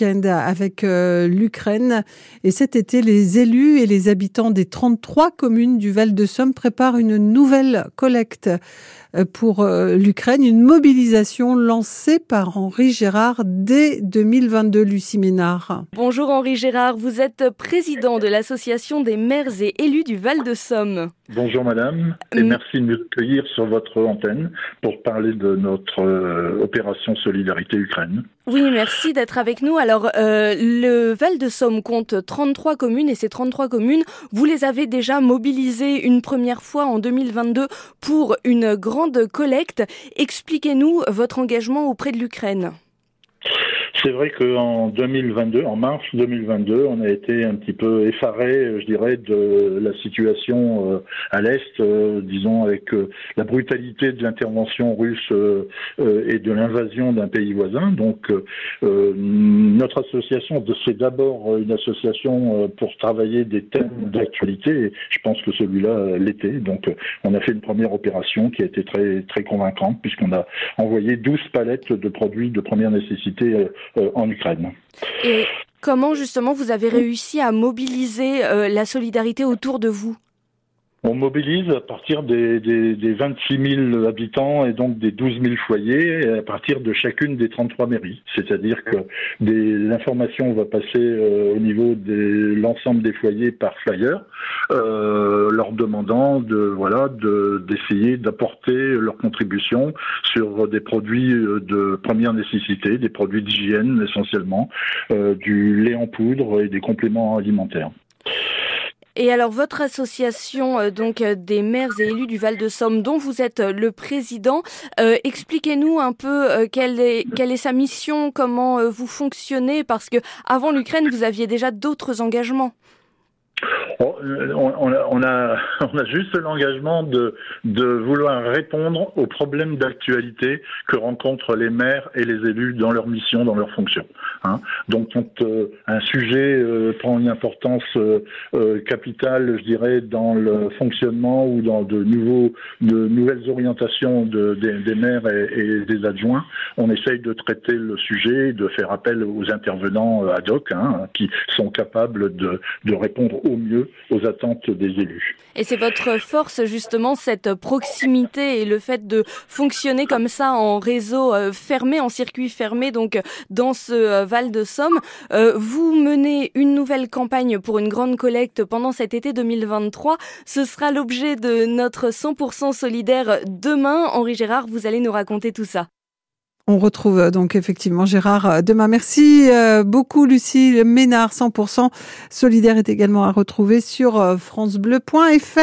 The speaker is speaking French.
avec euh, l'Ukraine. Et cet été, les élus et les habitants des 33 communes du Val-de-Somme préparent une nouvelle collecte euh, pour euh, l'Ukraine, une mobilisation lancée par Henri Gérard dès 2022, Lucie Ménard. Bonjour Henri Gérard, vous êtes président de l'association des maires et élus du Val-de-Somme. Bonjour madame, et merci de nous accueillir sur votre antenne pour parler de notre opération Solidarité Ukraine. Oui, merci d'être avec nous. Alors, euh, le Val-de-Somme compte 33 communes et ces 33 communes, vous les avez déjà mobilisées une première fois en 2022 pour une grande collecte. Expliquez-nous votre engagement auprès de l'Ukraine. C'est vrai qu'en 2022, en mars 2022, on a été un petit peu effaré, je dirais, de la situation euh, à l'est, euh, disons avec euh, la brutalité de l'intervention russe et de l'invasion d'un pays voisin. Donc, notre association, c'est d'abord une association pour travailler des thèmes d'actualité. je pense que celui-là l'était. Donc, on a fait une première opération qui a été très très convaincante puisqu'on a envoyé 12 palettes de produits de première nécessité Ukraine. Et comment justement vous avez réussi à mobiliser euh, la solidarité autour de vous? On mobilise à partir des, des, des, 26 000 habitants et donc des 12 000 foyers à partir de chacune des 33 mairies. C'est-à-dire que l'information va passer euh, au niveau de l'ensemble des foyers par flyer, euh, leur demandant de voilà d'essayer d'apporter leur contribution sur des produits euh, de première nécessité, des produits d'hygiène essentiellement, du lait en poudre et des compléments alimentaires. Et alors votre association euh, donc euh, des maires et élus du Val-de-Somme dont vous êtes euh, le président, expliquez-nous un peu quelle est quelle est sa mission, comment vous fonctionnez parce que avant l'Ukraine vous aviez déjà d'autres engagements. Oh, on, a, juste l'engagement de, vouloir répondre aux problèmes d'actualité que rencontrent les maires et les élus dans leur mission, dans leur fonction. Hein. Donc quand euh, un sujet euh, prend une importance euh, capitale, je dirais, dans le fonctionnement ou dans de, nouveaux, nouvelles orientations de, des, maires et, des adjoints, on essaye de traiter le sujet, de faire appel aux intervenants ad hoc hein, qui sont capables de répondre au mieux aux attentes des élus. Et c'est votre force justement, cette proximité et le fait de fonctionner comme ça en réseau fermé, en circuit fermé, donc dans ce Val de Somme. Euh, vous menez une nouvelle campagne pour une grande collecte pendant cet été 2023. Ce sera l'objet de notre 100% solidaire demain. Henri Gérard, vous allez nous raconter tout ça. On retrouve euh, donc effectivement Gérard euh, demain. Merci beaucoup Lucie Ménard, 100% solidaire est également à retrouver sur francebleu.fr.